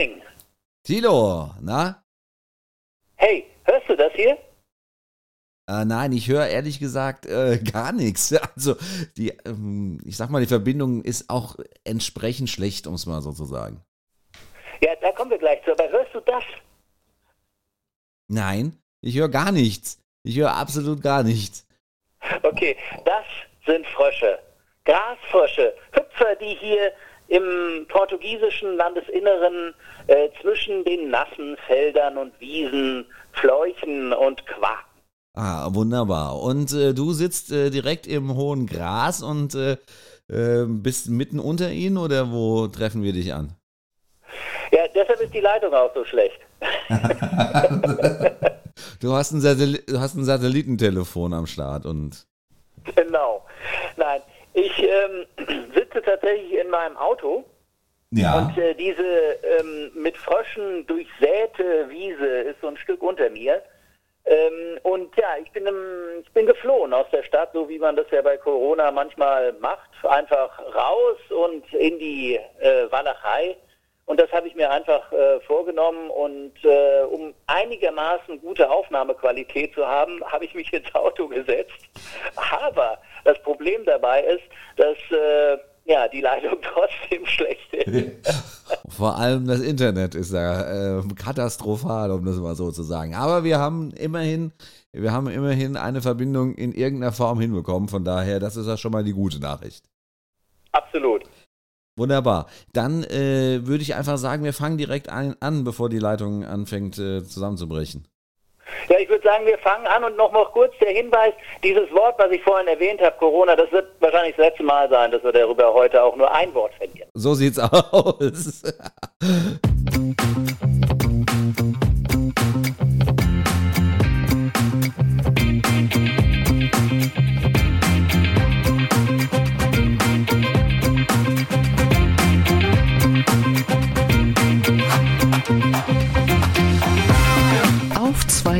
Henning. Tilo, na? Hey, hörst du das hier? Äh, nein, ich höre ehrlich gesagt äh, gar nichts. Also, die, ähm, ich sag mal, die Verbindung ist auch entsprechend schlecht, um es mal so zu sagen. Ja, da kommen wir gleich zu. Aber hörst du das? Nein, ich höre gar nichts. Ich höre absolut gar nichts. Okay, das sind Frösche. Grasfrösche. Hüpfer, die hier im portugiesischen Landesinneren äh, zwischen den nassen Feldern und Wiesen fleuchen und quaken. Ah, wunderbar. Und äh, du sitzt äh, direkt im hohen Gras und äh, äh, bist mitten unter ihnen oder wo treffen wir dich an? Ja, deshalb ist die Leitung auch so schlecht. du, hast ein du hast ein Satellitentelefon am Start und. Genau. Nein, ich ähm, sitze tatsächlich in meinem Auto. Ja. Und äh, diese ähm, mit Fröschen durchsäte Wiese ist so ein Stück unter mir. Ähm, und ja, ich bin, im, ich bin geflohen aus der Stadt, so wie man das ja bei Corona manchmal macht. Einfach raus und in die äh, Walachei. Und das habe ich mir einfach äh, vorgenommen. Und äh, um einigermaßen gute Aufnahmequalität zu haben, habe ich mich ins Auto gesetzt. Aber das Problem dabei ist, dass äh, ja, die Leitung trotzdem schlecht ist. Vor allem das Internet ist da äh, katastrophal, um das mal so zu sagen. Aber wir haben immerhin, wir haben immerhin eine Verbindung in irgendeiner Form hinbekommen. Von daher, das ist ja schon mal die gute Nachricht. Absolut. Wunderbar. Dann äh, würde ich einfach sagen, wir fangen direkt ein, an, bevor die Leitung anfängt äh, zusammenzubrechen. Ja, ich würde sagen, wir fangen an und noch mal kurz der Hinweis, dieses Wort, was ich vorhin erwähnt habe, Corona, das wird wahrscheinlich das letzte Mal sein, dass wir darüber heute auch nur ein Wort verlieren. So sieht's aus.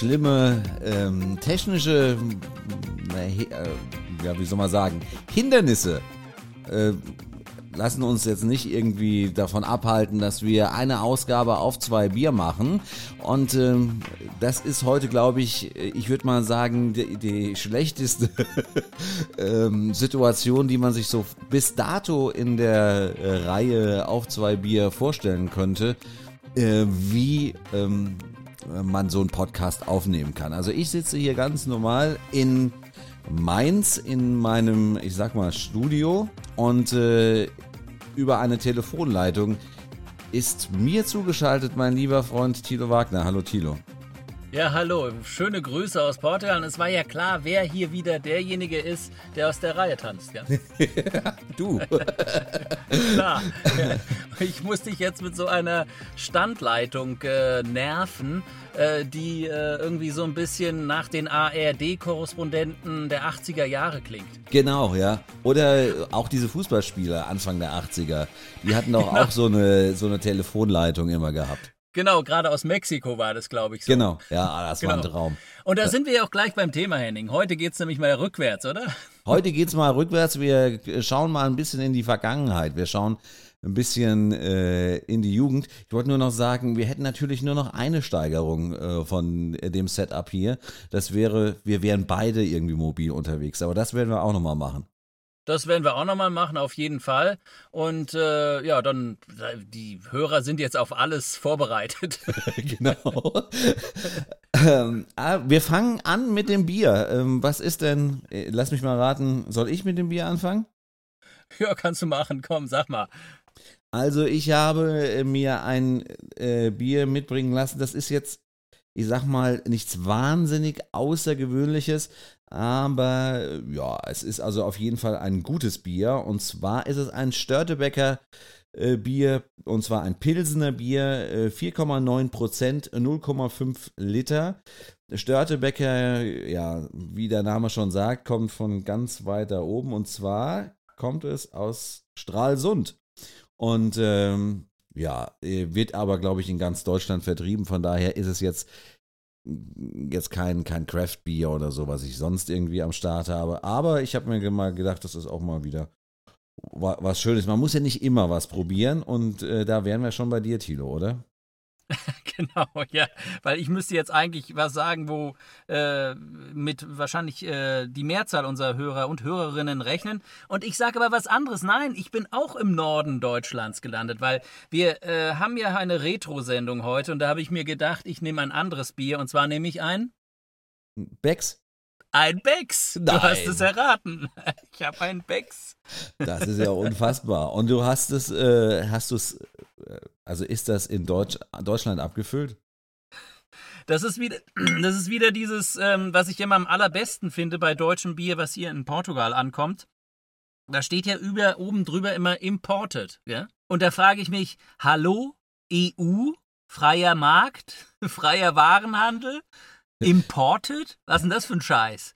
Schlimme ähm, technische, äh, ja, wie soll man sagen, Hindernisse äh, lassen uns jetzt nicht irgendwie davon abhalten, dass wir eine Ausgabe auf zwei Bier machen. Und ähm, das ist heute, glaube ich, ich würde mal sagen, die, die schlechteste ähm, Situation, die man sich so bis dato in der äh, Reihe auf zwei Bier vorstellen könnte. Äh, wie ähm, man so einen Podcast aufnehmen kann. Also ich sitze hier ganz normal in Mainz in meinem, ich sag mal, Studio und äh, über eine Telefonleitung ist mir zugeschaltet mein lieber Freund Thilo Wagner. Hallo Thilo. Ja, hallo. Schöne Grüße aus Portugal. Und es war ja klar, wer hier wieder derjenige ist, der aus der Reihe tanzt. Ja? du. klar. Ich muss dich jetzt mit so einer Standleitung äh, nerven, äh, die äh, irgendwie so ein bisschen nach den ARD-Korrespondenten der 80er Jahre klingt. Genau, ja. Oder auch diese Fußballspieler Anfang der 80er. Die hatten doch auch so eine, so eine Telefonleitung immer gehabt. Genau, gerade aus Mexiko war das, glaube ich. So. Genau, ja, das genau. war ein genau. Traum. Und da sind wir ja auch gleich beim Thema, Henning. Heute geht es nämlich mal rückwärts, oder? Heute geht es mal rückwärts. Wir schauen mal ein bisschen in die Vergangenheit. Wir schauen ein bisschen äh, in die Jugend. Ich wollte nur noch sagen, wir hätten natürlich nur noch eine Steigerung äh, von dem Setup hier. Das wäre, wir wären beide irgendwie mobil unterwegs. Aber das werden wir auch nochmal machen. Das werden wir auch nochmal machen, auf jeden Fall. Und äh, ja, dann, die Hörer sind jetzt auf alles vorbereitet. genau. ähm, ah, wir fangen an mit dem Bier. Ähm, was ist denn, äh, lass mich mal raten, soll ich mit dem Bier anfangen? Ja, kannst du machen, komm, sag mal. Also ich habe äh, mir ein äh, Bier mitbringen lassen, das ist jetzt ich sag mal, nichts wahnsinnig Außergewöhnliches, aber ja, es ist also auf jeden Fall ein gutes Bier. Und zwar ist es ein Störtebecker äh, Bier, und zwar ein Pilsener Bier, äh, 4,9 Prozent, 0,5 Liter. Störtebecker, ja, wie der Name schon sagt, kommt von ganz weiter oben und zwar kommt es aus Stralsund. Und ähm, ja, wird aber, glaube ich, in ganz Deutschland vertrieben. Von daher ist es jetzt, jetzt kein, kein Craft-Bier oder so, was ich sonst irgendwie am Start habe. Aber ich habe mir mal gedacht, das ist auch mal wieder was Schönes. Man muss ja nicht immer was probieren und äh, da wären wir schon bei dir, Thilo, oder? genau, ja, weil ich müsste jetzt eigentlich was sagen, wo äh, mit wahrscheinlich äh, die Mehrzahl unserer Hörer und Hörerinnen rechnen. Und ich sage aber was anderes. Nein, ich bin auch im Norden Deutschlands gelandet, weil wir äh, haben ja eine Retro-Sendung heute und da habe ich mir gedacht, ich nehme ein anderes Bier und zwar nehme ich ein Becks. Ein Becks. Nein. Du hast es erraten. Ich habe einen Becks. Das ist ja unfassbar. Und du hast es, äh, hast du es, also ist das in Deutsch, Deutschland abgefüllt? Das ist wieder, das ist wieder dieses, ähm, was ich immer am allerbesten finde bei deutschem Bier, was hier in Portugal ankommt. Da steht ja über, oben drüber immer imported. Ja? Und da frage ich mich, hallo, EU, freier Markt, freier Warenhandel, Imported? Was ist denn das für ein Scheiß?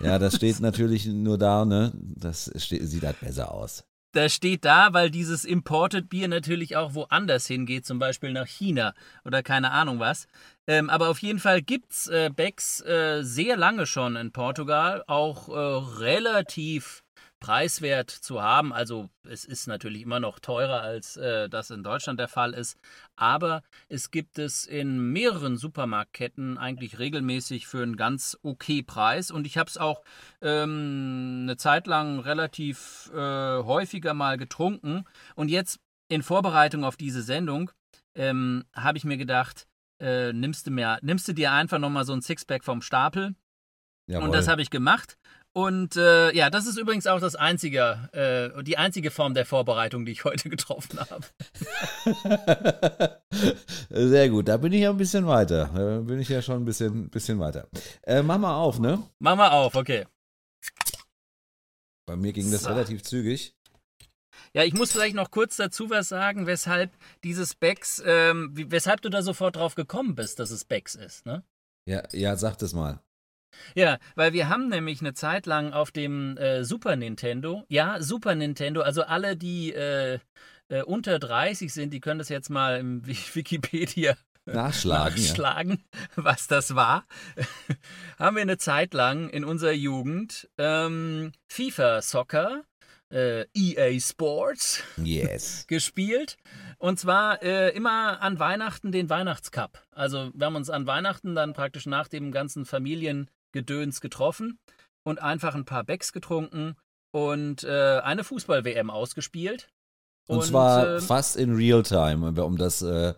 Ja, das steht natürlich nur da, ne? Das steht, sieht halt besser aus. Das steht da, weil dieses Imported Bier natürlich auch woanders hingeht, zum Beispiel nach China oder keine Ahnung was. Ähm, aber auf jeden Fall gibt's äh, Becks äh, sehr lange schon in Portugal, auch äh, relativ preiswert zu haben. Also es ist natürlich immer noch teurer, als äh, das in Deutschland der Fall ist. Aber es gibt es in mehreren Supermarktketten eigentlich regelmäßig für einen ganz okay Preis. Und ich habe es auch ähm, eine Zeit lang relativ äh, häufiger mal getrunken. Und jetzt in Vorbereitung auf diese Sendung ähm, habe ich mir gedacht, äh, nimmst, du mir, nimmst du dir einfach nochmal so ein Sixpack vom Stapel. Jawohl. Und das habe ich gemacht. Und äh, ja, das ist übrigens auch das einzige, äh, die einzige Form der Vorbereitung, die ich heute getroffen habe. Sehr gut, da bin ich ja ein bisschen weiter. Da bin ich ja schon ein bisschen, bisschen weiter. Äh, mach mal auf, ne? Mach mal auf, okay. Bei mir ging das so. relativ zügig. Ja, ich muss vielleicht noch kurz dazu was sagen, weshalb dieses Becks, ähm, weshalb du da sofort drauf gekommen bist, dass es Becks ist, ne? Ja, ja, sag das mal. Ja, weil wir haben nämlich eine Zeit lang auf dem äh, Super Nintendo, ja, Super Nintendo, also alle, die äh, äh, unter 30 sind, die können das jetzt mal im Wikipedia nachschlagen, nachschlagen ja. was das war. haben wir eine Zeit lang in unserer Jugend ähm, FIFA Soccer, äh, EA Sports yes. gespielt. Und zwar äh, immer an Weihnachten den Weihnachtscup. Also wir haben uns an Weihnachten dann praktisch nach dem ganzen Familien Gedöns getroffen und einfach ein paar Becks getrunken und äh, eine Fußball-WM ausgespielt. Und, und zwar äh, fast in Real-Time, um das äh,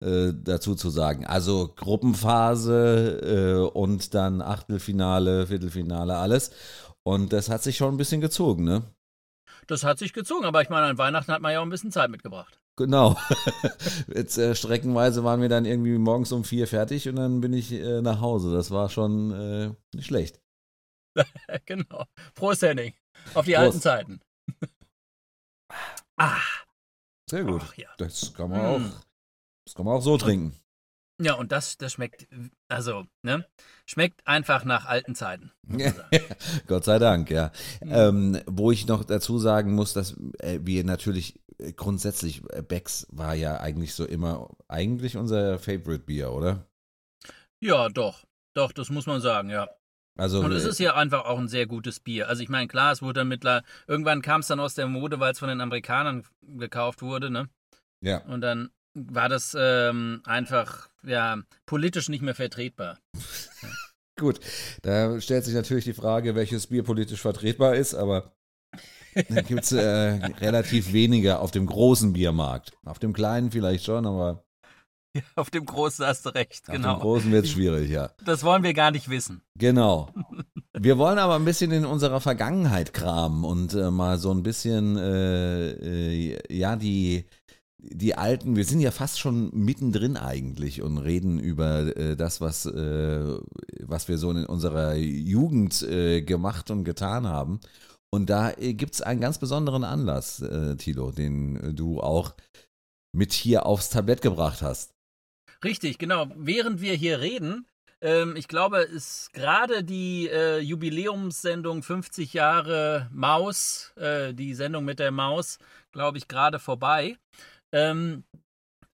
äh, dazu zu sagen. Also Gruppenphase äh, und dann Achtelfinale, Viertelfinale, alles. Und das hat sich schon ein bisschen gezogen, ne? Das hat sich gezogen, aber ich meine, an Weihnachten hat man ja auch ein bisschen Zeit mitgebracht. Genau. Jetzt äh, streckenweise waren wir dann irgendwie morgens um vier fertig und dann bin ich äh, nach Hause. Das war schon äh, nicht schlecht. genau. Prost, Henning. Auf die Prost. alten Zeiten. ah. Sehr gut. Ach, ja. Das kann man mm. auch. Das kann man auch so trinken. Ja, und das, das schmeckt, also, ne? Schmeckt einfach nach alten Zeiten. Gott sei Dank, ja. Mhm. Ähm, wo ich noch dazu sagen muss, dass äh, wir natürlich grundsätzlich, äh, Becks war ja eigentlich so immer, eigentlich unser Favorite Bier, oder? Ja, doch. Doch, das muss man sagen, ja. Also, und es äh, ist ja einfach auch ein sehr gutes Bier. Also ich meine, klar, es wurde dann mittlerweile, irgendwann kam es dann aus der Mode, weil es von den Amerikanern gekauft wurde, ne? Ja. Und dann war das ähm, einfach ja politisch nicht mehr vertretbar. Gut, da stellt sich natürlich die Frage, welches Bier politisch vertretbar ist, aber gibt es äh, relativ wenige auf dem großen Biermarkt. Auf dem kleinen vielleicht schon, aber. Ja, auf dem großen hast du recht, auf genau. Auf dem großen wird es schwierig, ja. Das wollen wir gar nicht wissen. Genau. Wir wollen aber ein bisschen in unserer Vergangenheit kramen und äh, mal so ein bisschen, äh, äh ja, die die alten, wir sind ja fast schon mittendrin eigentlich und reden über äh, das, was, äh, was wir so in unserer Jugend äh, gemacht und getan haben. Und da äh, gibt es einen ganz besonderen Anlass, äh, Thilo, den du auch mit hier aufs Tablett gebracht hast. Richtig, genau. Während wir hier reden, ähm, ich glaube, ist gerade die äh, Jubiläumssendung 50 Jahre Maus, äh, die Sendung mit der Maus, glaube ich, gerade vorbei. Ähm,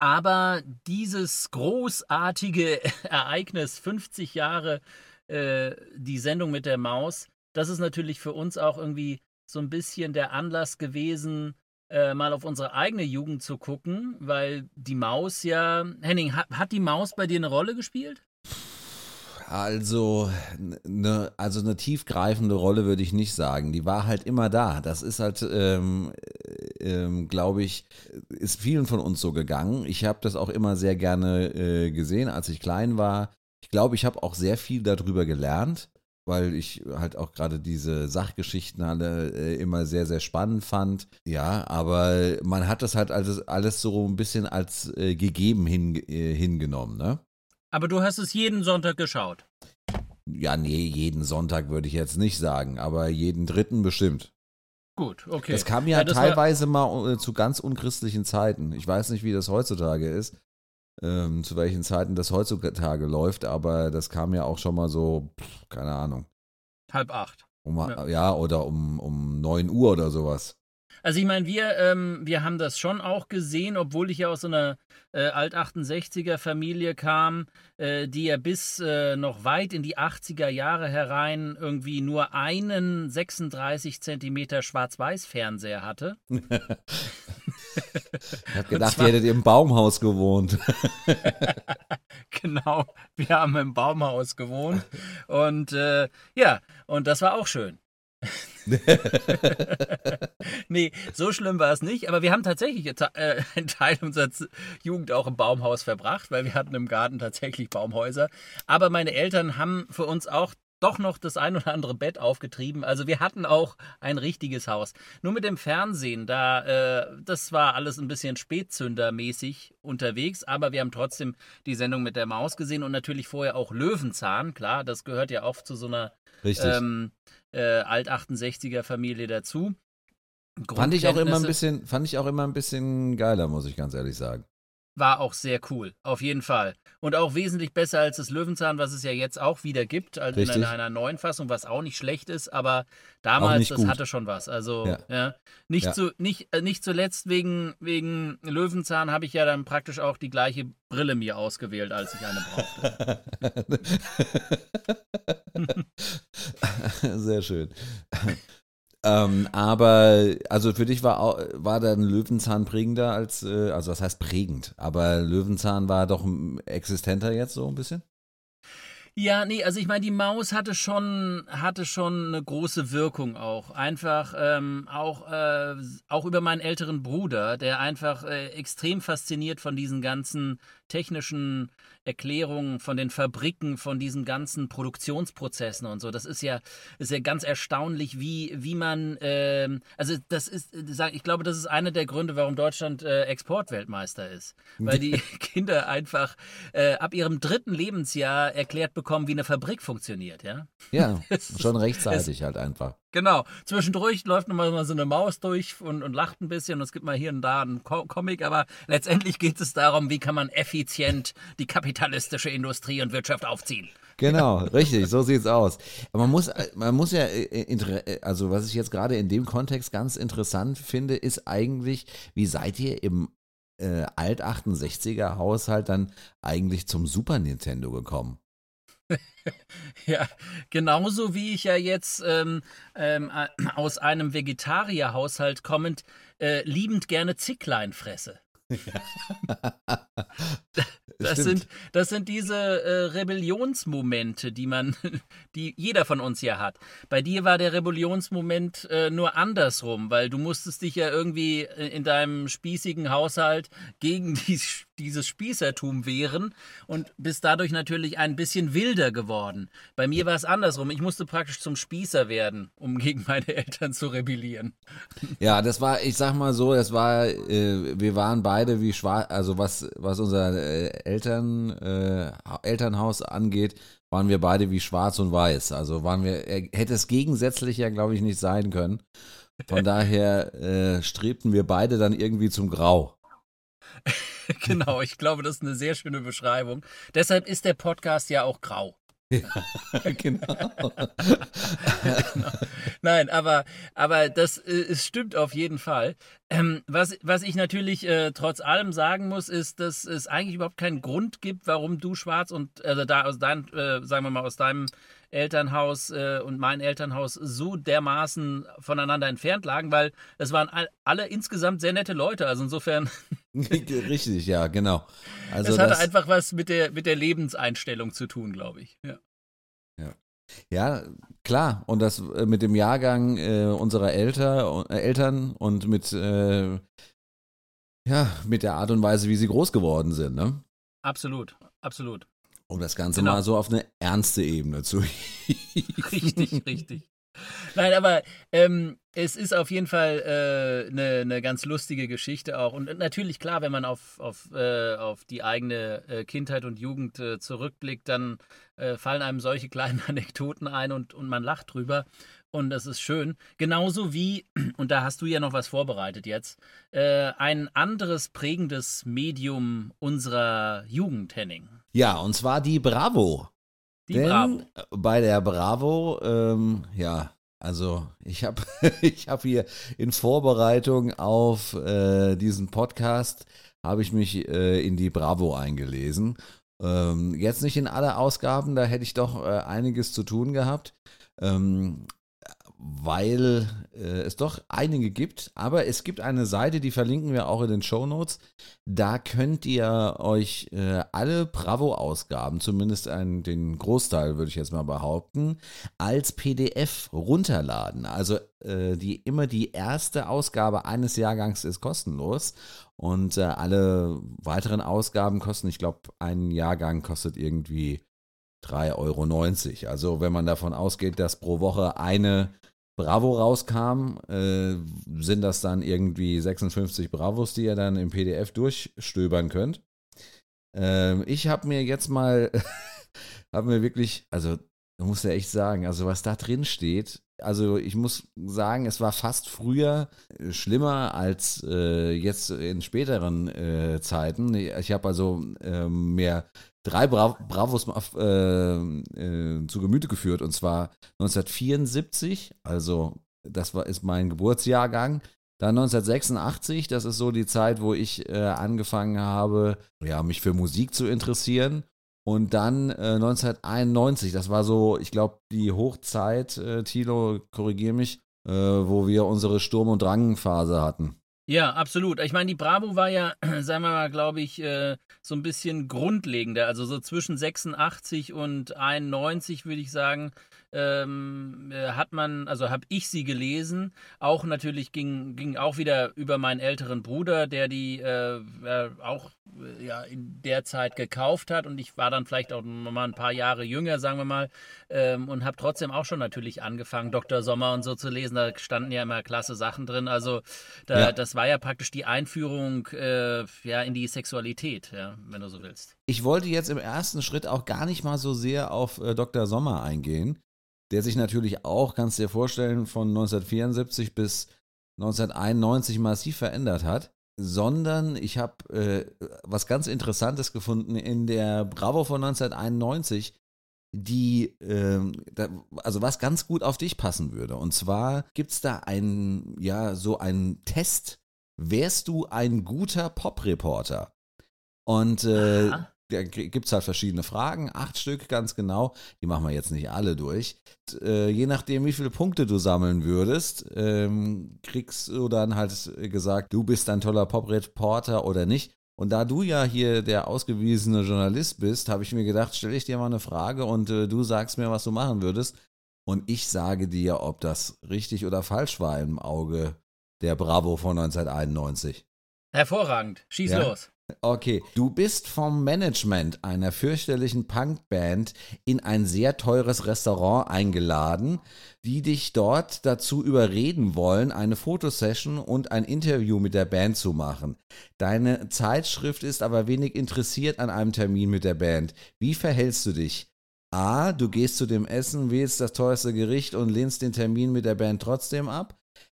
aber dieses großartige Ereignis, 50 Jahre äh, die Sendung mit der Maus, das ist natürlich für uns auch irgendwie so ein bisschen der Anlass gewesen, äh, mal auf unsere eigene Jugend zu gucken, weil die Maus ja. Henning, hat, hat die Maus bei dir eine Rolle gespielt? Also eine, also eine tiefgreifende Rolle würde ich nicht sagen. Die war halt immer da. Das ist halt, ähm, ähm, glaube ich, ist vielen von uns so gegangen. Ich habe das auch immer sehr gerne äh, gesehen, als ich klein war. Ich glaube, ich habe auch sehr viel darüber gelernt, weil ich halt auch gerade diese Sachgeschichten alle äh, immer sehr, sehr spannend fand. Ja, aber man hat das halt alles, alles so ein bisschen als äh, gegeben hin, äh, hingenommen, ne? Aber du hast es jeden Sonntag geschaut. Ja, nee, jeden Sonntag würde ich jetzt nicht sagen, aber jeden dritten bestimmt. Gut, okay. Das kam ja, ja das teilweise mal äh, zu ganz unchristlichen Zeiten. Ich weiß nicht, wie das heutzutage ist, ähm, zu welchen Zeiten das heutzutage läuft, aber das kam ja auch schon mal so, pff, keine Ahnung. Halb acht. Um, ja. ja, oder um, um 9 Uhr oder sowas. Also ich meine, wir, ähm, wir haben das schon auch gesehen, obwohl ich ja aus so einer äh, Alt-68er-Familie kam, äh, die ja bis äh, noch weit in die 80er Jahre herein irgendwie nur einen 36 Zentimeter Schwarz-Weiß-Fernseher hatte. ich habe gedacht, zwar, ihr hättet im Baumhaus gewohnt. genau, wir haben im Baumhaus gewohnt. Und äh, ja, und das war auch schön. nee, so schlimm war es nicht. Aber wir haben tatsächlich äh, einen Teil unserer Jugend auch im Baumhaus verbracht, weil wir hatten im Garten tatsächlich Baumhäuser. Aber meine Eltern haben für uns auch doch noch das ein oder andere Bett aufgetrieben. Also wir hatten auch ein richtiges Haus. Nur mit dem Fernsehen, da äh, das war alles ein bisschen Spätzündermäßig unterwegs, aber wir haben trotzdem die Sendung mit der Maus gesehen und natürlich vorher auch Löwenzahn. Klar, das gehört ja oft zu so einer ähm, äh, Alt-68er Familie dazu. Fand ich auch immer ein bisschen, fand ich auch immer ein bisschen geiler, muss ich ganz ehrlich sagen. War auch sehr cool, auf jeden Fall. Und auch wesentlich besser als das Löwenzahn, was es ja jetzt auch wieder gibt, also in einer, einer, neuen Fassung, was auch nicht schlecht ist, aber damals, das hatte schon was. Also, ja. ja. Nicht, ja. Zu, nicht, äh, nicht zuletzt wegen, wegen Löwenzahn habe ich ja dann praktisch auch die gleiche Brille mir ausgewählt, als ich eine brauchte. Sehr schön. Ähm, aber also für dich war war dann Löwenzahn prägender als äh, also was heißt prägend, aber Löwenzahn war doch existenter jetzt so ein bisschen? Ja, nee, also ich meine, die Maus hatte schon, hatte schon eine große Wirkung auch. Einfach ähm, auch, äh, auch über meinen älteren Bruder, der einfach äh, extrem fasziniert von diesen ganzen technischen Erklärungen von den Fabriken, von diesen ganzen Produktionsprozessen und so. Das ist ja, ist ja ganz erstaunlich, wie, wie man, äh, also das ist, ich glaube, das ist einer der Gründe, warum Deutschland äh, Exportweltmeister ist. Weil die Kinder einfach äh, ab ihrem dritten Lebensjahr erklärt bekommen, wie eine Fabrik funktioniert, ja? Ja, schon rechtzeitig halt einfach. Genau. Zwischendurch läuft nochmal so eine Maus durch und, und lacht ein bisschen und es gibt mal hier und da einen Co Comic, aber letztendlich geht es darum, wie kann man effizient die kapitalistische Industrie und Wirtschaft aufziehen. Genau, richtig, so sieht's aus. Aber man muss, man muss ja, äh, äh, also was ich jetzt gerade in dem Kontext ganz interessant finde, ist eigentlich, wie seid ihr im äh, Alt-68er Haushalt dann eigentlich zum Super Nintendo gekommen? Ja, genauso wie ich ja jetzt ähm, ähm, äh, aus einem Vegetarierhaushalt kommend äh, liebend gerne Zicklein fresse. das, sind, das sind diese äh, Rebellionsmomente, die man, die jeder von uns ja hat. Bei dir war der Rebellionsmoment äh, nur andersrum, weil du musstest dich ja irgendwie äh, in deinem spießigen Haushalt gegen die dieses Spießertum wehren und bist dadurch natürlich ein bisschen wilder geworden. Bei mir war es andersrum. Ich musste praktisch zum Spießer werden, um gegen meine Eltern zu rebellieren. Ja, das war, ich sag mal so, das war, äh, wir waren beide wie schwarz, also was, was unser äh, Eltern, äh, Elternhaus angeht, waren wir beide wie schwarz und weiß. Also waren wir, hätte es gegensätzlicher, glaube ich, nicht sein können. Von daher äh, strebten wir beide dann irgendwie zum Grau. genau, ich glaube, das ist eine sehr schöne Beschreibung. Deshalb ist der Podcast ja auch grau. Ja, genau. genau. Nein, aber, aber das äh, es stimmt auf jeden Fall. Ähm, was, was ich natürlich äh, trotz allem sagen muss, ist, dass es eigentlich überhaupt keinen Grund gibt, warum du schwarz und also da aus deinem, äh, sagen wir mal, aus deinem Elternhaus äh, und mein Elternhaus so dermaßen voneinander entfernt lagen, weil es waren all, alle insgesamt sehr nette Leute. Also insofern. Richtig, ja, genau. Also es hatte das, einfach was mit der, mit der Lebenseinstellung zu tun, glaube ich. Ja. ja. Ja, klar. Und das äh, mit dem Jahrgang äh, unserer Elter, äh, Eltern und mit, äh, ja, mit der Art und Weise, wie sie groß geworden sind, ne? Absolut, absolut. Um das Ganze genau. mal so auf eine ernste Ebene zu. richtig, richtig. Nein, aber ähm, es ist auf jeden Fall äh, eine, eine ganz lustige Geschichte auch. Und natürlich, klar, wenn man auf, auf, äh, auf die eigene äh, Kindheit und Jugend äh, zurückblickt, dann äh, fallen einem solche kleinen Anekdoten ein und, und man lacht drüber. Und das ist schön. Genauso wie, und da hast du ja noch was vorbereitet jetzt, äh, ein anderes prägendes Medium unserer Jugend, Henning. Ja, und zwar die Bravo. Die Denn Bravo. Bei der Bravo, ähm, ja, also ich habe ich hab hier in Vorbereitung auf äh, diesen Podcast, habe ich mich äh, in die Bravo eingelesen. Ähm, jetzt nicht in alle Ausgaben, da hätte ich doch äh, einiges zu tun gehabt. Ähm, weil äh, es doch einige gibt. Aber es gibt eine Seite, die verlinken wir auch in den Show Notes. Da könnt ihr euch äh, alle Bravo-Ausgaben, zumindest einen, den Großteil würde ich jetzt mal behaupten, als PDF runterladen. Also äh, die, immer die erste Ausgabe eines Jahrgangs ist kostenlos. Und äh, alle weiteren Ausgaben kosten, ich glaube, ein Jahrgang kostet irgendwie 3,90 Euro. Also wenn man davon ausgeht, dass pro Woche eine Bravo rauskam, äh, sind das dann irgendwie 56 Bravos, die ihr dann im PDF durchstöbern könnt. Ähm, ich habe mir jetzt mal, habe mir wirklich, also muss ja echt sagen, also was da drin steht, also ich muss sagen, es war fast früher äh, schlimmer als äh, jetzt in späteren äh, Zeiten. Ich habe also äh, mehr drei Bra Bravos äh, äh, zu Gemüte geführt und zwar 1974, also das war, ist mein Geburtsjahrgang. Dann 1986, das ist so die Zeit, wo ich angefangen habe, ja, mich für Musik zu interessieren. Und dann äh, 1991, das war so, ich glaube, die Hochzeit, äh, Tilo, korrigier mich, äh, wo wir unsere Sturm- und Drangphase hatten. Ja, absolut. Ich meine, die Bravo war ja, sagen wir mal, glaube ich, äh, so ein bisschen grundlegender. Also so zwischen 86 und 91 würde ich sagen, ähm, äh, hat man, also habe ich sie gelesen. Auch natürlich ging, ging auch wieder über meinen älteren Bruder, der die äh, auch äh, ja, in der Zeit gekauft hat. Und ich war dann vielleicht auch noch mal ein paar Jahre jünger, sagen wir mal, ähm, und habe trotzdem auch schon natürlich angefangen, Dr. Sommer und so zu lesen. Da standen ja immer klasse Sachen drin. Also da, ja. das war ja praktisch die Einführung äh, ja, in die Sexualität, ja, wenn du so willst. Ich wollte jetzt im ersten Schritt auch gar nicht mal so sehr auf äh, Dr. Sommer eingehen der sich natürlich auch, kannst du dir vorstellen, von 1974 bis 1991 massiv verändert hat, sondern ich habe äh, was ganz Interessantes gefunden in der Bravo von 1991, die, äh, da, also was ganz gut auf dich passen würde. Und zwar gibt es da einen, ja, so einen Test. Wärst du ein guter Pop-Reporter? Und äh, gibt es halt verschiedene Fragen, acht Stück ganz genau. Die machen wir jetzt nicht alle durch. Äh, je nachdem, wie viele Punkte du sammeln würdest, ähm, kriegst du dann halt gesagt, du bist ein toller Pop-Reporter oder nicht. Und da du ja hier der ausgewiesene Journalist bist, habe ich mir gedacht, stelle ich dir mal eine Frage und äh, du sagst mir, was du machen würdest. Und ich sage dir, ob das richtig oder falsch war im Auge der Bravo von 1991. Hervorragend. Schieß ja? los. Okay, du bist vom Management einer fürchterlichen Punkband in ein sehr teures Restaurant eingeladen, die dich dort dazu überreden wollen, eine Fotosession und ein Interview mit der Band zu machen. Deine Zeitschrift ist aber wenig interessiert an einem Termin mit der Band. Wie verhältst du dich? A, du gehst zu dem Essen, wählst das teuerste Gericht und lehnst den Termin mit der Band trotzdem ab.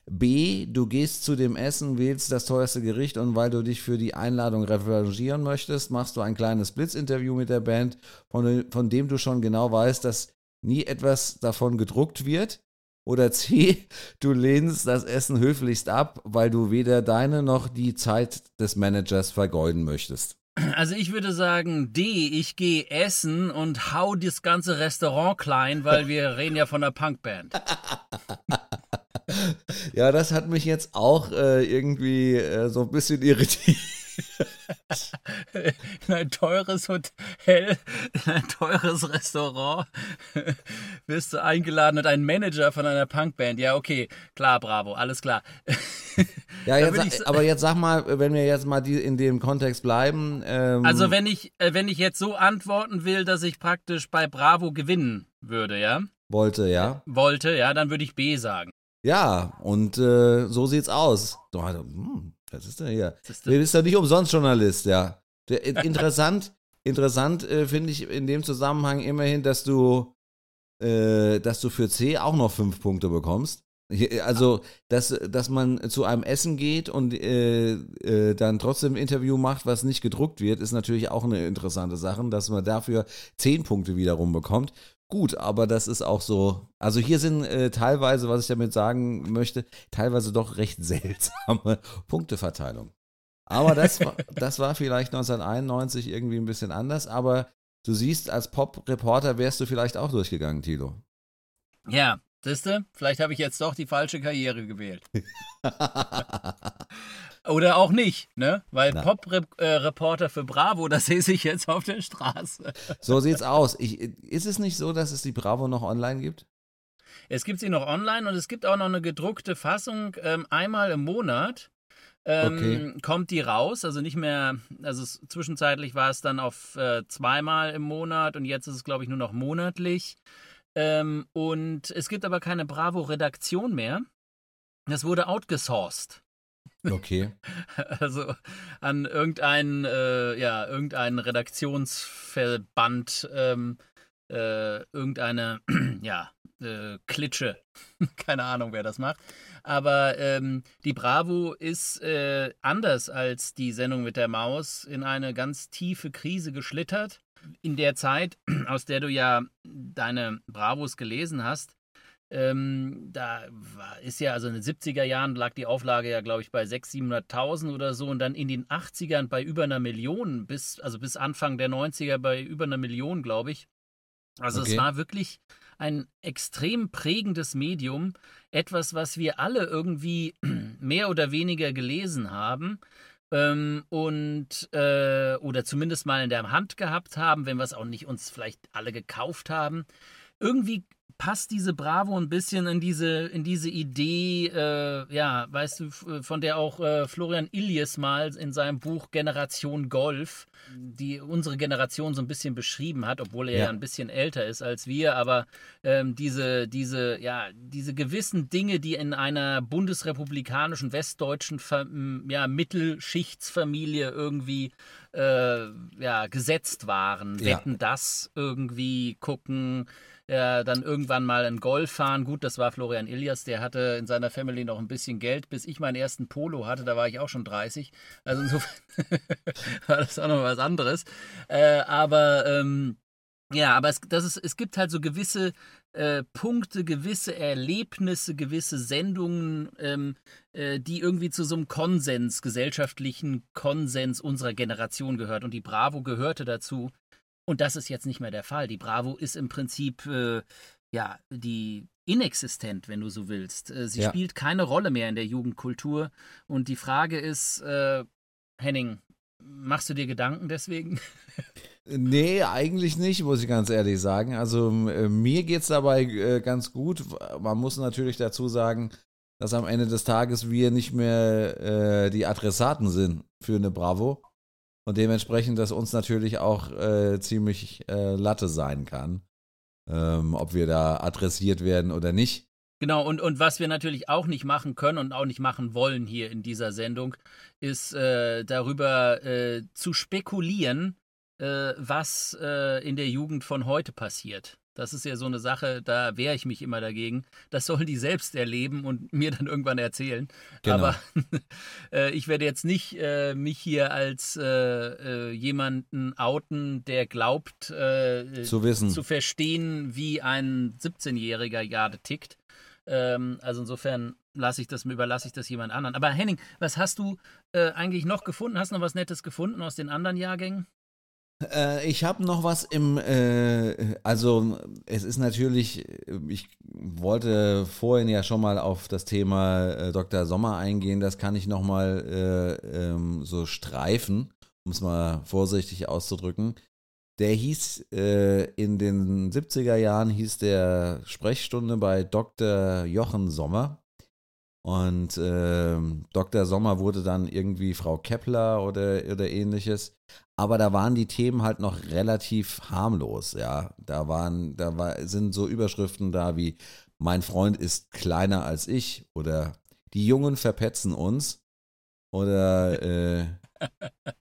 B, du gehst zu dem Essen, wählst das teuerste Gericht und weil du dich für die Einladung revanchieren möchtest, machst du ein kleines Blitzinterview mit der Band, von, von dem du schon genau weißt, dass nie etwas davon gedruckt wird. Oder C, du lehnst das Essen höflichst ab, weil du weder deine noch die Zeit des Managers vergeuden möchtest. Also ich würde sagen D, ich gehe essen und hau das ganze Restaurant klein, weil wir reden ja von einer Punkband. Ja, das hat mich jetzt auch äh, irgendwie äh, so ein bisschen irritiert. in ein teures Hotel, in ein teures Restaurant wirst du eingeladen und ein Manager von einer Punkband. Ja, okay, klar, bravo, alles klar. Ja, jetzt, aber jetzt sag mal, wenn wir jetzt mal die, in dem Kontext bleiben. Ähm, also wenn ich, äh, wenn ich jetzt so antworten will, dass ich praktisch bei Bravo gewinnen würde, ja? Wollte, ja. Wollte, ja, dann würde ich B sagen. Ja, und äh, so sieht's aus. Du, hm, was ist denn hier? Du bist ja nicht umsonst Journalist, ja. Interessant, interessant äh, finde ich in dem Zusammenhang immerhin, dass du, äh, dass du für C auch noch fünf Punkte bekommst. Also, dass, dass man zu einem Essen geht und äh, äh, dann trotzdem ein Interview macht, was nicht gedruckt wird, ist natürlich auch eine interessante Sache, dass man dafür zehn Punkte wiederum bekommt. Gut, aber das ist auch so. Also hier sind äh, teilweise, was ich damit sagen möchte, teilweise doch recht seltsame Punkteverteilung. Aber das war, das war vielleicht 1991 irgendwie ein bisschen anders. Aber du siehst, als Pop-Reporter wärst du vielleicht auch durchgegangen, Tilo. Ja, siehste, vielleicht habe ich jetzt doch die falsche Karriere gewählt. Oder auch nicht, ne? Weil Pop-Reporter für Bravo, das sehe ich jetzt auf der Straße. So sieht's aus. Ich, ist es nicht so, dass es die Bravo noch online gibt? Es gibt sie noch online und es gibt auch noch eine gedruckte Fassung. Ähm, einmal im Monat ähm, okay. kommt die raus. Also nicht mehr, also es, zwischenzeitlich war es dann auf äh, zweimal im Monat und jetzt ist es, glaube ich, nur noch monatlich. Ähm, und es gibt aber keine Bravo-Redaktion mehr. Das wurde outgesourced. Okay. Also an irgendeinen, äh, ja, irgendeinen Redaktionsverband, ähm, äh, irgendeine, ja, äh, Klitsche. Keine Ahnung, wer das macht. Aber ähm, die Bravo ist äh, anders als die Sendung mit der Maus in eine ganz tiefe Krise geschlittert. In der Zeit, aus der du ja deine Bravos gelesen hast, ähm, da war, ist ja, also in den 70er Jahren lag die Auflage ja, glaube ich, bei 600.000, 700.000 oder so und dann in den 80ern bei über einer Million, bis, also bis Anfang der 90er bei über einer Million, glaube ich. Also okay. es war wirklich ein extrem prägendes Medium, etwas, was wir alle irgendwie mehr oder weniger gelesen haben. Ähm, und äh, oder zumindest mal in der Hand gehabt haben, wenn wir es auch nicht uns vielleicht alle gekauft haben. Irgendwie passt diese Bravo ein bisschen in diese, in diese Idee, äh, ja, weißt du, von der auch äh, Florian Illies mal in seinem Buch Generation Golf, die unsere Generation so ein bisschen beschrieben hat, obwohl er ja, ja ein bisschen älter ist als wir, aber ähm, diese, diese, ja, diese gewissen Dinge, die in einer bundesrepublikanischen, westdeutschen ja, Mittelschichtsfamilie irgendwie äh, ja, gesetzt waren. Ja. Wetten das irgendwie gucken, äh, dann irgendwann mal ein Golf fahren. Gut, das war Florian Ilias, der hatte in seiner Family noch ein bisschen Geld, bis ich meinen ersten Polo hatte, da war ich auch schon 30. Also insofern war das auch noch was anderes. Äh, aber ähm, ja, aber es, das ist, es gibt halt so gewisse äh, Punkte, gewisse Erlebnisse, gewisse Sendungen, ähm, äh, die irgendwie zu so einem Konsens, gesellschaftlichen Konsens unserer Generation gehört. Und die Bravo gehörte dazu. Und das ist jetzt nicht mehr der Fall. Die Bravo ist im Prinzip, äh, ja, die inexistent, wenn du so willst. Äh, sie ja. spielt keine Rolle mehr in der Jugendkultur. Und die Frage ist, äh, Henning, machst du dir Gedanken deswegen? Nee, eigentlich nicht, muss ich ganz ehrlich sagen. Also äh, mir geht es dabei äh, ganz gut. Man muss natürlich dazu sagen, dass am Ende des Tages wir nicht mehr äh, die Adressaten sind für eine Bravo und dementsprechend das uns natürlich auch äh, ziemlich äh, Latte sein kann, ähm, ob wir da adressiert werden oder nicht. Genau, und, und was wir natürlich auch nicht machen können und auch nicht machen wollen hier in dieser Sendung, ist äh, darüber äh, zu spekulieren, äh, was äh, in der Jugend von heute passiert. Das ist ja so eine Sache, da wehre ich mich immer dagegen. Das sollen die selbst erleben und mir dann irgendwann erzählen. Genau. Aber äh, ich werde jetzt nicht äh, mich hier als äh, äh jemanden outen, der glaubt, äh, zu wissen, zu verstehen, wie ein 17-Jähriger gerade tickt. Ähm, also insofern lasse ich das, überlasse ich das jemand anderen. Aber Henning, was hast du äh, eigentlich noch gefunden? Hast du noch was Nettes gefunden aus den anderen Jahrgängen? Äh, ich habe noch was im, äh, also es ist natürlich, ich wollte vorhin ja schon mal auf das Thema äh, Dr. Sommer eingehen, das kann ich nochmal äh, ähm, so streifen, um es mal vorsichtig auszudrücken. Der hieß, äh, in den 70er Jahren hieß der Sprechstunde bei Dr. Jochen Sommer. Und äh, Dr. Sommer wurde dann irgendwie Frau Kepler oder, oder ähnliches. Aber da waren die Themen halt noch relativ harmlos, ja. Da waren, da war, sind so Überschriften da wie Mein Freund ist kleiner als ich oder Die Jungen verpetzen uns oder äh,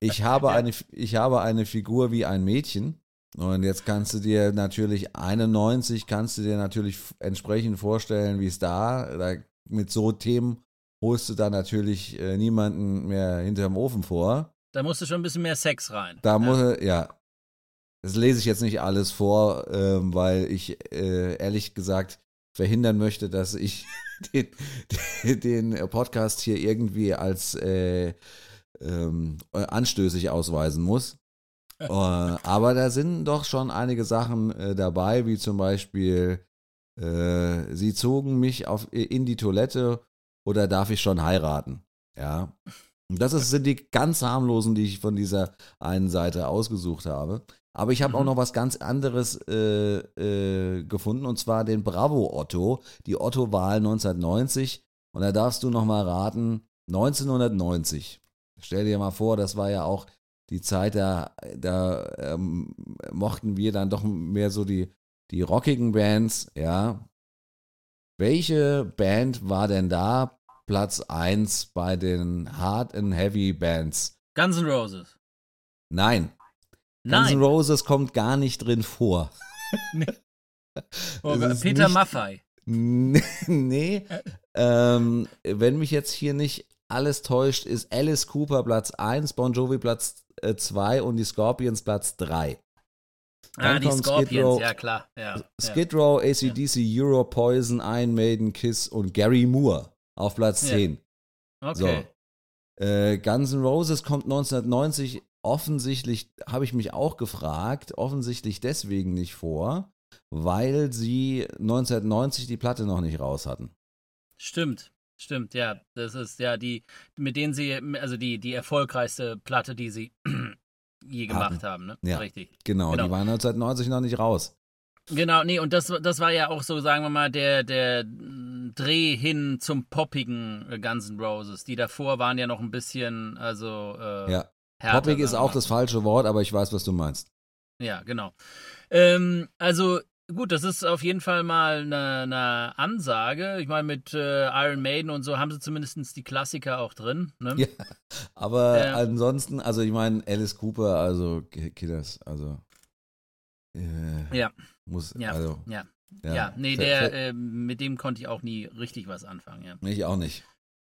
ich, habe eine, ich habe eine Figur wie ein Mädchen. Und jetzt kannst du dir natürlich 91 kannst du dir natürlich entsprechend vorstellen, wie es da, da mit so Themen holst du da natürlich äh, niemanden mehr hinterm Ofen vor. Da musst du schon ein bisschen mehr Sex rein. Da ja. muss, ja. Das lese ich jetzt nicht alles vor, äh, weil ich äh, ehrlich gesagt verhindern möchte, dass ich den, den, Podcast hier irgendwie als äh, ähm, anstößig ausweisen muss. äh, aber da sind doch schon einige Sachen äh, dabei, wie zum Beispiel, äh, sie zogen mich auf, in die Toilette oder darf ich schon heiraten? Ja. Und das ist, sind die ganz harmlosen, die ich von dieser einen Seite ausgesucht habe. Aber ich habe mhm. auch noch was ganz anderes äh, äh, gefunden und zwar den Bravo Otto, die Otto-Wahl 1990. Und da darfst du noch mal raten, 1990. Stell dir mal vor, das war ja auch die Zeit, da, da ähm, mochten wir dann doch mehr so die, die rockigen Bands, ja. Welche Band war denn da Platz 1 bei den Hard and Heavy Bands? Guns N' Roses. Nein. Nein. Guns N' Roses kommt gar nicht drin vor. nee. Oh, Peter Maffei. nee. ähm, wenn mich jetzt hier nicht alles täuscht, ist Alice Cooper Platz 1, Bon Jovi Platz 2 äh, und die Scorpions Platz 3. Dann ah, die Scorpions, Row, ja klar. Ja, Skid Row, ACDC, ja. Euro, Poison, Iron Maiden, Kiss und Gary Moore auf Platz 10. Ja. Okay. So. Äh, Guns N' Roses kommt 1990 offensichtlich, habe ich mich auch gefragt, offensichtlich deswegen nicht vor, weil sie 1990 die Platte noch nicht raus hatten. Stimmt. Stimmt, ja. Das ist ja die, mit denen sie, also die, die erfolgreichste Platte, die sie je gemacht haben, ne? Ja, Richtig. Genau, genau, die waren 1990 noch nicht raus. Genau, nee, und das, das war ja auch so, sagen wir mal, der, der Dreh hin zum poppigen Guns N' Roses. Die davor waren ja noch ein bisschen, also. Äh, ja. Härter, Poppig ist auch das falsche Wort, aber ich weiß, was du meinst. Ja, genau. Ähm, also Gut, das ist auf jeden Fall mal eine, eine Ansage. Ich meine, mit äh, Iron Maiden und so haben sie zumindest die Klassiker auch drin. Ne? Ja, aber äh, ansonsten, also ich meine, Alice Cooper, also Killers, also. Äh, ja. Muss, ja. also. Ja. Ja, ja nee, der, äh, mit dem konnte ich auch nie richtig was anfangen. Ja. Ich auch nicht.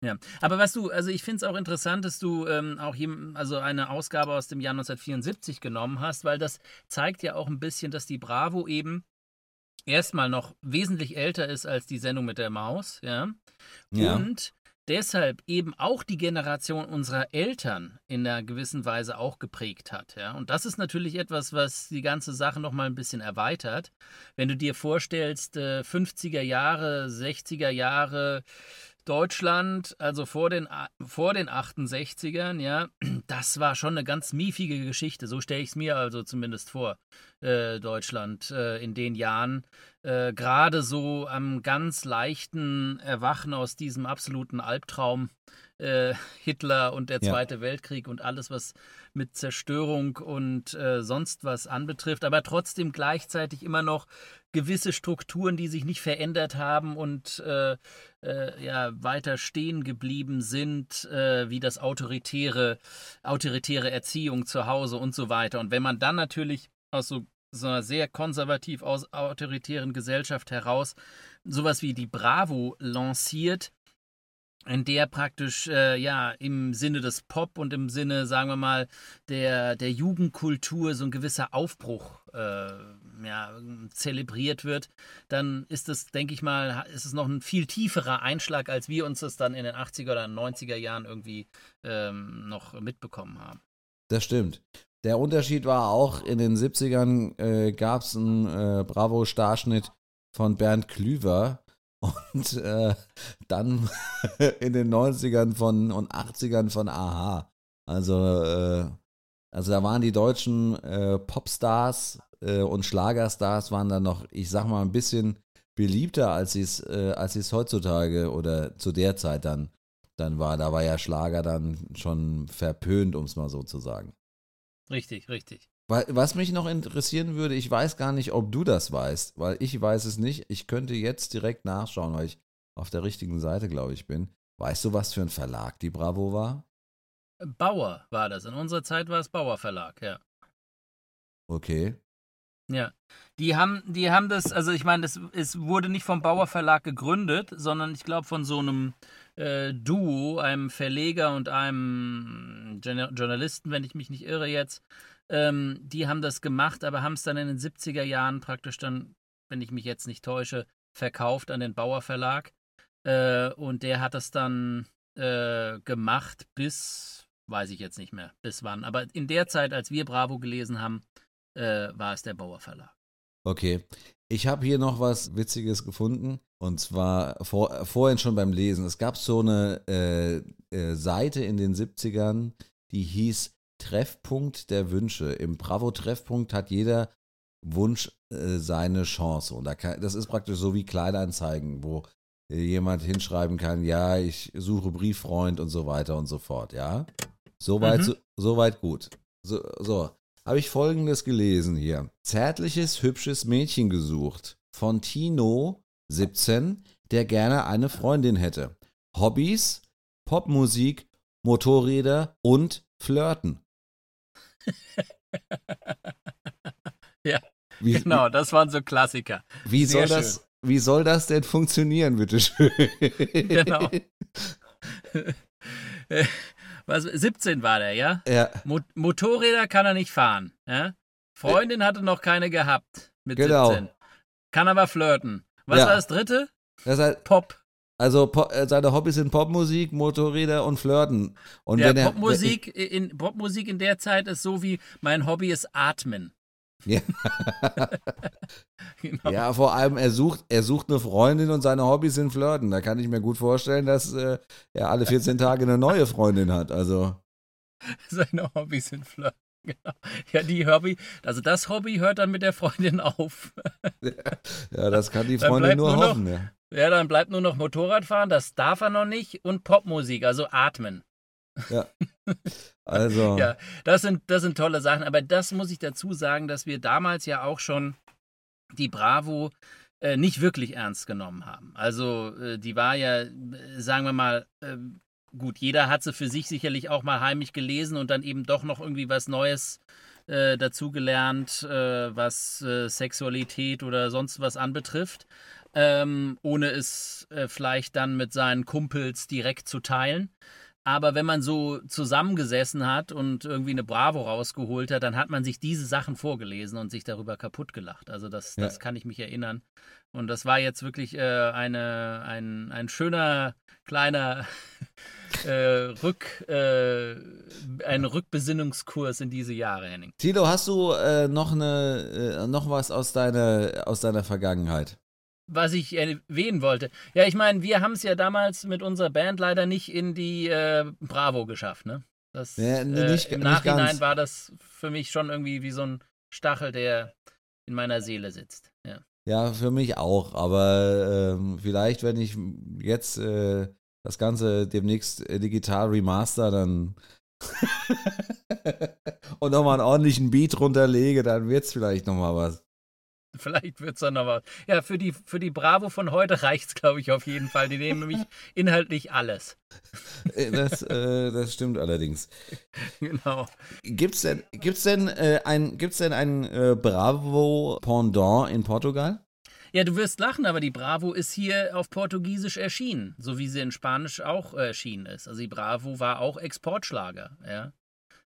Ja, aber was du, also ich finde es auch interessant, dass du ähm, auch hier, also eine Ausgabe aus dem Jahr 1974 genommen hast, weil das zeigt ja auch ein bisschen, dass die Bravo eben erstmal noch wesentlich älter ist als die Sendung mit der Maus, ja. ja. Und deshalb eben auch die Generation unserer Eltern in einer gewissen Weise auch geprägt hat. Ja? Und das ist natürlich etwas, was die ganze Sache nochmal ein bisschen erweitert. Wenn du dir vorstellst, 50er äh, Jahre, 60er Jahre, Deutschland, also vor den, vor den 68ern, ja, das war schon eine ganz miefige Geschichte. So stelle ich es mir also zumindest vor. äh, Deutschland äh, in den Jahren. Äh, Gerade so am ganz leichten Erwachen aus diesem absoluten Albtraum äh, Hitler und der Ja. Zweite Weltkrieg und alles, was mit Zerstörung und äh, sonst was anbetrifft, aber trotzdem gleichzeitig immer noch gewisse Strukturen, die sich nicht verändert haben und äh, äh, ja, weiter stehen geblieben sind, äh, wie das autoritäre, autoritäre Erziehung zu Hause und so weiter. Und wenn man dann natürlich aus so, so einer sehr konservativ aus autoritären Gesellschaft heraus sowas wie die Bravo lanciert, in der praktisch äh, ja im Sinne des Pop und im Sinne, sagen wir mal, der, der Jugendkultur so ein gewisser Aufbruch äh, ja, zelebriert wird, dann ist es, denke ich mal, ist es noch ein viel tieferer Einschlag, als wir uns das dann in den 80er oder 90er Jahren irgendwie ähm, noch mitbekommen haben. Das stimmt. Der Unterschied war auch, in den 70ern äh, gab es einen äh, Bravo-Starschnitt von Bernd Klüver und äh, dann in den 90ern von, und 80ern von Aha. Also, äh, also da waren die deutschen äh, Popstars äh, und Schlagerstars waren dann noch, ich sag mal, ein bisschen beliebter, als sie es äh, es heutzutage oder zu der Zeit dann, dann war. Da war ja Schlager dann schon verpönt, um es mal so zu sagen. Richtig, richtig. Wa- Was mich noch interessieren würde, ich weiß gar nicht, ob du das weißt, weil ich weiß es nicht. Ich könnte jetzt direkt nachschauen, weil ich auf der richtigen Seite, glaube ich, bin. Weißt du, was für ein Verlag die Bravo war? Bauer war das. In unserer Zeit war es Bauer Verlag, ja. Okay. Ja, die haben, die haben das, also ich meine, es wurde nicht vom Bauer Verlag gegründet, sondern ich glaube von so einem äh, Duo, einem Verleger und einem Journa- Journalisten, wenn ich mich nicht irre jetzt. Ähm, die haben das gemacht, aber haben es dann in den 70er Jahren praktisch dann, wenn ich mich jetzt nicht täusche, verkauft an den Bauer Verlag. Äh, und der hat das dann äh, gemacht bis, weiß ich jetzt nicht mehr, bis wann. Aber in der Zeit, als wir Bravo gelesen haben, äh, war es der Bauer Verlag. Okay. Ich habe hier noch was Witziges gefunden. Und zwar vor, vorhin schon beim Lesen. Es gab so eine äh, äh, Seite in den 70ern, die hieß Treffpunkt der Wünsche. Im Bravo-Treffpunkt hat jeder Wunsch äh, seine Chance. Und da kann, das ist praktisch so wie Kleinanzeigen, wo äh, jemand hinschreiben kann, ja, ich suche Brieffreund und so weiter und so fort, ja. Soweit, Mhm. so, soweit gut. So, so. Habe ich folgendes gelesen hier. Zärtliches, hübsches Mädchen gesucht. Von Tino, 17, der gerne eine Freundin hätte. Hobbys, Popmusik, Motorräder und Flirten. Ja, Wie, Genau, das waren so Klassiker. Wie Sehr soll das, wie soll das denn funktionieren, bitteschön? Genau. Was, 17 war der, ja? Ja, Mo Motorräder kann er nicht fahren. Ja? Freundin hatte noch keine gehabt mit Genau. 17. Kann aber flirten. Was Ja. war das dritte? das heißt, Pop. also Po- äh, seine Hobbys sind Popmusik, Motorräder und Flirten. Und ja, wenn er, Popmusik, in, Popmusik in der Zeit ist so wie mein Hobby ist Atmen. Ja. genau. Ja, vor allem, er sucht, er sucht eine Freundin und seine Hobbys sind Flirten. Da kann ich mir gut vorstellen, dass äh, er alle 14 Tage eine neue Freundin hat. Also, Seine Hobbys sind Flirten. Genau. Ja, die Hobby, also das Hobby hört dann mit der Freundin auf. ja, das kann die Freundin nur nur noch- hoffen. Ja. Ja, dann bleibt nur noch Motorradfahren, das darf er noch nicht, und Popmusik, also Atmen. Also, Ja, das sind, das sind tolle Sachen. Aber das muss ich dazu sagen, dass wir damals ja auch schon die Bravo äh, nicht wirklich ernst genommen haben. Also äh, die war ja, äh, sagen wir mal, äh, gut, jeder hat sie für sich sicherlich auch mal heimlich gelesen und dann eben doch noch irgendwie was Neues äh, dazugelernt, äh, was Sexualität oder sonst was anbetrifft, ähm, ohne es vielleicht dann mit seinen Kumpels direkt zu teilen. Aber wenn man so zusammengesessen hat und irgendwie eine Bravo rausgeholt hat, dann hat man sich diese Sachen vorgelesen und sich darüber kaputt gelacht. Also das, Ja. das kann ich mich erinnern. Und das war jetzt wirklich äh, eine, ein, ein schöner kleiner äh, Rück, äh, ein Rückbesinnungskurs in diese Jahre, Henning. Tilo, hast du äh, noch, eine, äh, noch was aus deiner, aus deiner Vergangenheit? Was ich erwähnen wollte. Ja, ich meine, wir haben es ja damals mit unserer Band leider nicht in die äh, Bravo geschafft, ne? Das, Ja, äh, nicht- Im nicht Nachhinein war das für mich schon irgendwie wie so ein Stachel, der in meiner Seele sitzt. Ja. Ja, für mich auch. Aber ähm, vielleicht, wenn ich jetzt äh, das Ganze demnächst äh, digital remaster, dann und nochmal einen ordentlichen Beat runterlege, dann wird es vielleicht nochmal was. Vielleicht wird es dann noch was. Ja, für die, für die Bravo von heute reicht es, glaube ich, auf jeden Fall. Die nehmen nämlich inhaltlich alles. Äh, das, äh, das stimmt allerdings. Genau. Gibt es denn, gibt's denn äh, ein, gibt's denn ein äh, Bravo-Pendant in Portugal? Ja, du wirst lachen, aber die Bravo ist hier auf Portugiesisch erschienen, so wie sie in Spanisch auch erschienen ist. Also die Bravo war auch Exportschlager, ja.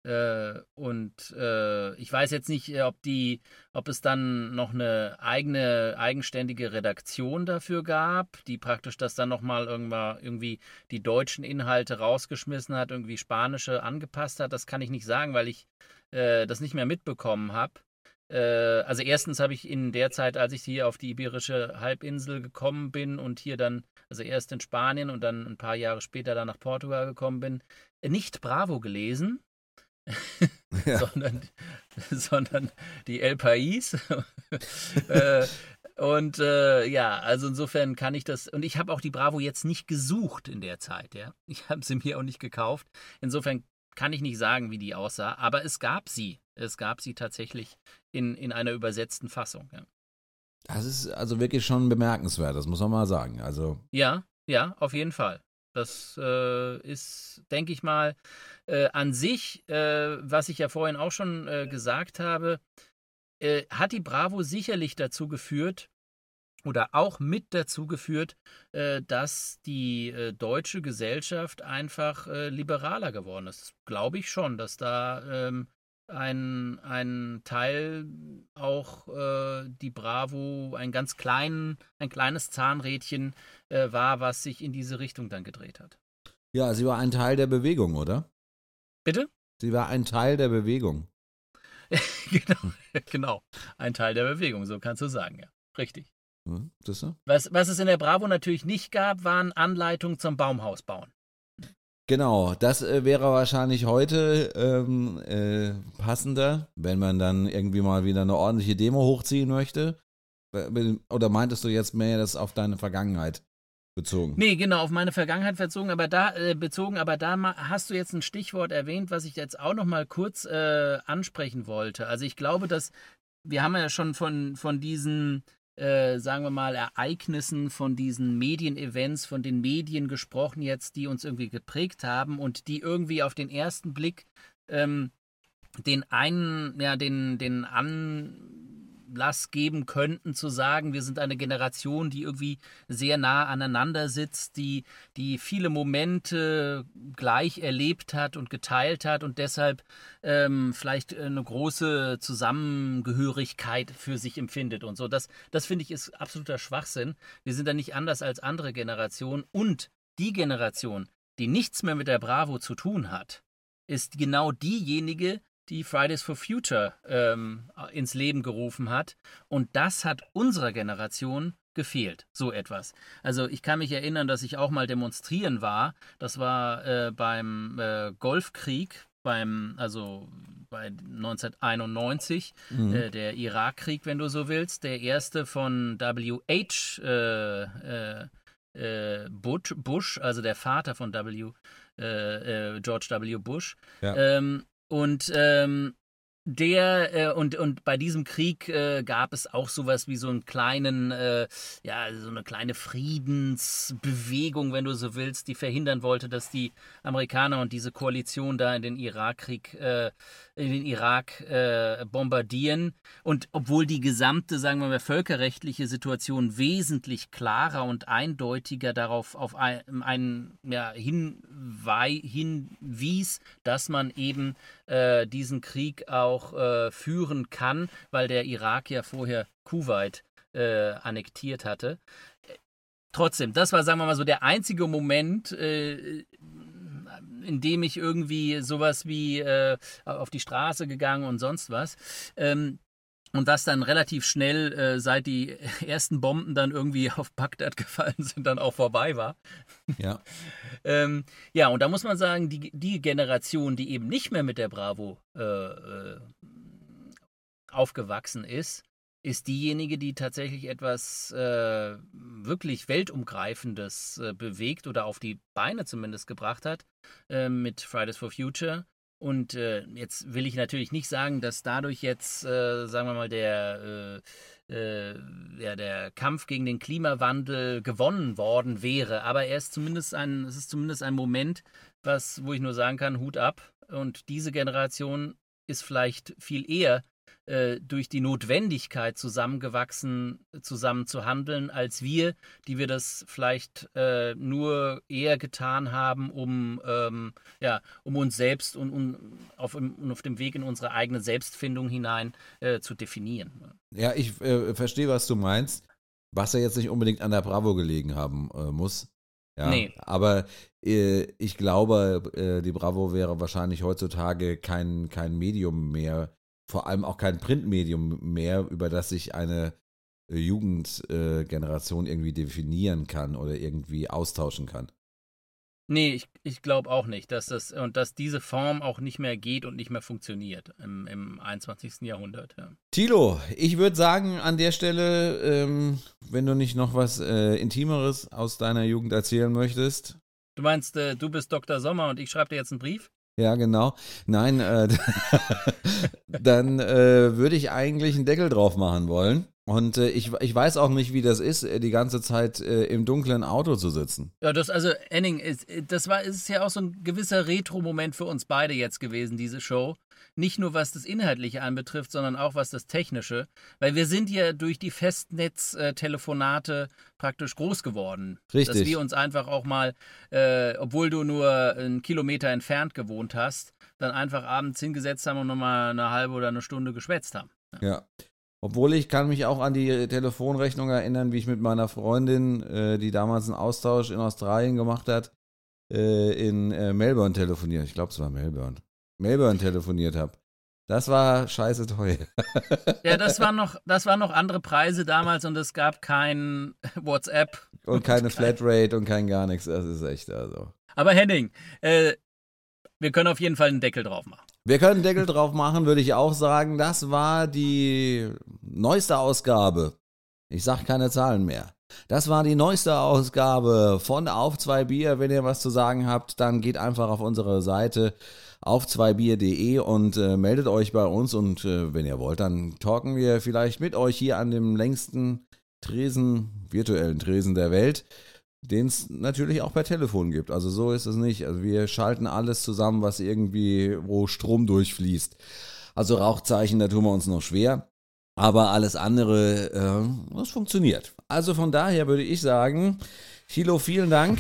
Äh, und äh, ich weiß jetzt nicht, ob die, ob es dann noch eine eigene, eigenständige Redaktion dafür gab, die praktisch das dann nochmal irgendwie die deutschen Inhalte rausgeschmissen hat, irgendwie spanische angepasst hat. Das kann ich nicht sagen, weil ich äh, das nicht mehr mitbekommen habe. Äh, also erstens habe ich in der Zeit, als ich hier auf die Iberische Halbinsel gekommen bin und hier dann, also erst in Spanien und dann ein paar Jahre später dann nach Portugal gekommen bin, nicht Bravo gelesen, ja. sondern, sondern die El Pais. äh, und äh, ja, also insofern kann ich das. Und ich habe auch die Bravo jetzt nicht gesucht in der Zeit, ja. Ich habe sie mir auch nicht gekauft. Insofern kann ich nicht sagen, wie die aussah, aber es gab sie. Es gab sie tatsächlich in, in einer übersetzten Fassung. Ja. Das ist also wirklich schon bemerkenswert, das muss man mal sagen. Also ja, ja, auf jeden Fall. Das äh, ist, denke ich mal, äh, an sich, äh, was ich ja vorhin auch schon äh, gesagt habe, äh, hat die Bravo sicherlich dazu geführt, oder auch mit dazu geführt, äh, dass die deutsche Gesellschaft einfach liberaler geworden ist. Glaube ich schon, dass da ähm, ein, ein Teil auch äh, die Bravo, ein ganz klein, ein kleines Zahnrädchen äh, war, was sich in diese Richtung dann gedreht hat. Ja, sie war ein Teil der Bewegung, oder? Bitte? Sie war ein Teil der Bewegung. genau, genau, ein Teil der Bewegung, so kannst du sagen, ja. Richtig. Hm, das was, was es in der Bravo natürlich nicht gab, waren Anleitungen zum Baumhaus bauen. Genau, das äh, wäre wahrscheinlich heute ähm, äh, passender, wenn man dann irgendwie mal wieder eine ordentliche Demo hochziehen möchte. Oder meintest du jetzt mehr das auf deine Vergangenheit bezogen? Nee, genau, auf meine Vergangenheit bezogen, aber da äh, bezogen, aber da hast du jetzt ein Stichwort erwähnt, was ich jetzt auch noch mal kurz äh, ansprechen wollte. Also ich glaube, dass wir haben ja schon von, von diesen äh, sagen wir mal, Ereignissen, von diesen Medienevents, von den Medien gesprochen jetzt, die uns irgendwie geprägt haben und die irgendwie auf den ersten Blick ähm, den einen, ja, den, den an Anlass geben könnten, zu sagen, wir sind eine Generation, die irgendwie sehr nah aneinander sitzt, die, die viele Momente gleich erlebt hat und geteilt hat und deshalb ähm, vielleicht eine große Zusammengehörigkeit für sich empfindet und so. Das, das finde ich ist absoluter Schwachsinn. Wir sind da nicht anders als andere Generationen und die Generation, die nichts mehr mit der Bravo zu tun hat, ist genau diejenige, die Fridays for Future ähm, ins Leben gerufen hat. Und das hat unserer Generation gefehlt, so etwas. Also ich kann mich erinnern, dass ich auch mal demonstrieren war. Das war äh, beim äh, Golfkrieg, beim, also bei 1991, mhm. äh, der Irakkrieg, wenn du so willst, der erste von W.H. Äh, äh, äh, Bush, Bush, also der Vater von W. George W. Bush. Ja. Ähm, und ähm, der äh, und und bei diesem Krieg äh, gab es auch sowas wie so einen kleinen äh, ja so eine kleine Friedensbewegung wenn du so willst die verhindern wollte dass die Amerikaner und diese Koalition da in den Irakkrieg äh, in den Irak äh, bombardieren. Und obwohl die gesamte sagen wir mal völkerrechtliche Situation wesentlich klarer und eindeutiger darauf auf ein, einen ja, hinwies dass man eben äh, diesen Krieg auch äh, führen kann, weil der Irak ja vorher Kuwait äh, annektiert hatte. Trotzdem, das war, sagen wir mal so, der einzige Moment, äh, in dem ich irgendwie sowas wie äh, auf die Straße gegangen und sonst was. Ähm, und das dann relativ schnell, äh, seit die ersten Bomben dann irgendwie auf Bagdad gefallen sind, dann auch vorbei war. Ja. ähm, ja, und da muss man sagen, die, die Generation, die eben nicht mehr mit der Bravo äh, äh, aufgewachsen ist, ist diejenige, die tatsächlich etwas äh, wirklich Weltumgreifendes äh, bewegt oder auf die Beine zumindest gebracht hat äh, mit Fridays for Future. Und äh, jetzt will ich natürlich nicht sagen, dass dadurch jetzt, äh, sagen wir mal, der, äh, ja, der Kampf gegen den Klimawandel gewonnen worden wäre. Aber er ist zumindest ein, es ist zumindest ein Moment, was, wo ich nur sagen kann, Hut ab. Und diese Generation ist vielleicht viel eher äh, durch die Notwendigkeit zusammengewachsen, zusammen zu handeln, als wir, die wir das vielleicht äh, nur eher getan haben, um, ähm, ja, um uns selbst und, und auf, um, auf dem Weg in unsere eigene Selbstfindung hinein äh, zu definieren. Ja, ich äh, verstehe, was du meinst, was ja jetzt nicht unbedingt an der Bravo gelegen haben äh, muss. Ja, nee. Aber äh, ich glaube, die Bravo wäre wahrscheinlich heutzutage kein, kein Medium mehr, vor allem auch kein Printmedium mehr, über das sich eine äh, Jugendgeneration äh, irgendwie definieren kann oder irgendwie austauschen kann. Nee, ich, ich glaube auch nicht, dass das und dass diese Form auch nicht mehr geht und nicht mehr funktioniert im, im 21. Jahrhundert. Ja. Tilo, ich würde sagen, an der Stelle, ähm, wenn du nicht noch was äh, Intimeres aus deiner Jugend erzählen möchtest. Du meinst, äh, du bist Dr. Sommer und ich schreibe dir jetzt einen Brief? Ja, genau. Nein, äh, dann äh, würde ich eigentlich einen Deckel drauf machen wollen. Und äh, ich, ich weiß auch nicht, wie das ist, äh, die ganze Zeit äh, im dunklen Auto zu sitzen. Ja, das, also, Enning, ist, das war, ist ja auch so ein gewisser Retro-Moment für uns beide jetzt gewesen, diese Show. Nicht nur was das Inhaltliche anbetrifft, sondern auch was das Technische. Weil wir sind ja durch die Festnetztelefonate praktisch groß geworden. Richtig. Dass wir uns einfach auch mal, äh, obwohl du nur einen Kilometer entfernt gewohnt hast, dann einfach abends hingesetzt haben und nochmal eine halbe oder eine Stunde geschwätzt haben. Ja. ja. Obwohl ich kann mich auch an die Telefonrechnung erinnern, wie ich mit meiner Freundin, äh, die damals einen Austausch in Australien gemacht hat, äh, in äh, Melbourne telefoniert. Ich glaube, es war Melbourne. Melbourne telefoniert habe. Das war scheiße teuer. ja, das waren noch, das waren noch andere Preise damals und es gab kein WhatsApp. Und, und keine kein Flatrate und kein gar nichts. Das ist echt also. Aber Henning, äh, wir können auf jeden Fall einen Deckel drauf machen. Wir können einen Deckel drauf machen, würde ich auch sagen. Das war die neueste Ausgabe. Ich sage keine Zahlen mehr. Das war die neueste Ausgabe von Auf zwei Bier. Wenn ihr was zu sagen habt, dann geht einfach auf unsere Seite auf zweibier.de und äh, meldet euch bei uns. Und äh, wenn ihr wollt, dann talken wir vielleicht mit euch hier an dem längsten Tresen, virtuellen Tresen der Welt den es natürlich auch per Telefon gibt. Also so ist es nicht. Also wir schalten alles zusammen, was irgendwie, wo Strom durchfließt. Also Rauchzeichen, da tun wir uns noch schwer. Aber alles andere, äh, das funktioniert. Also von daher würde ich sagen, Chilo, vielen Dank.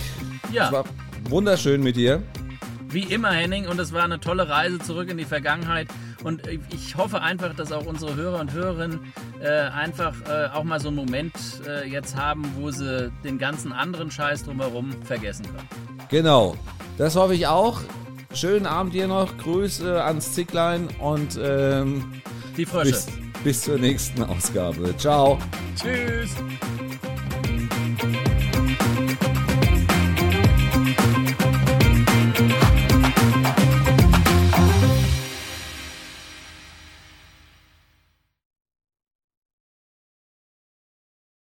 Ja. Es war wunderschön mit dir. Wie immer, Henning, und es war eine tolle Reise zurück in die Vergangenheit. Und ich hoffe einfach, dass auch unsere Hörer und Hörerinnen äh, einfach äh, auch mal so einen Moment äh, jetzt haben, wo sie den ganzen anderen Scheiß drumherum vergessen können. Genau, das hoffe ich auch. Schönen Abend dir noch, Grüße ans Zicklein und ähm, die Frösche. Bis, bis zur nächsten Ausgabe. Ciao. Tschüss.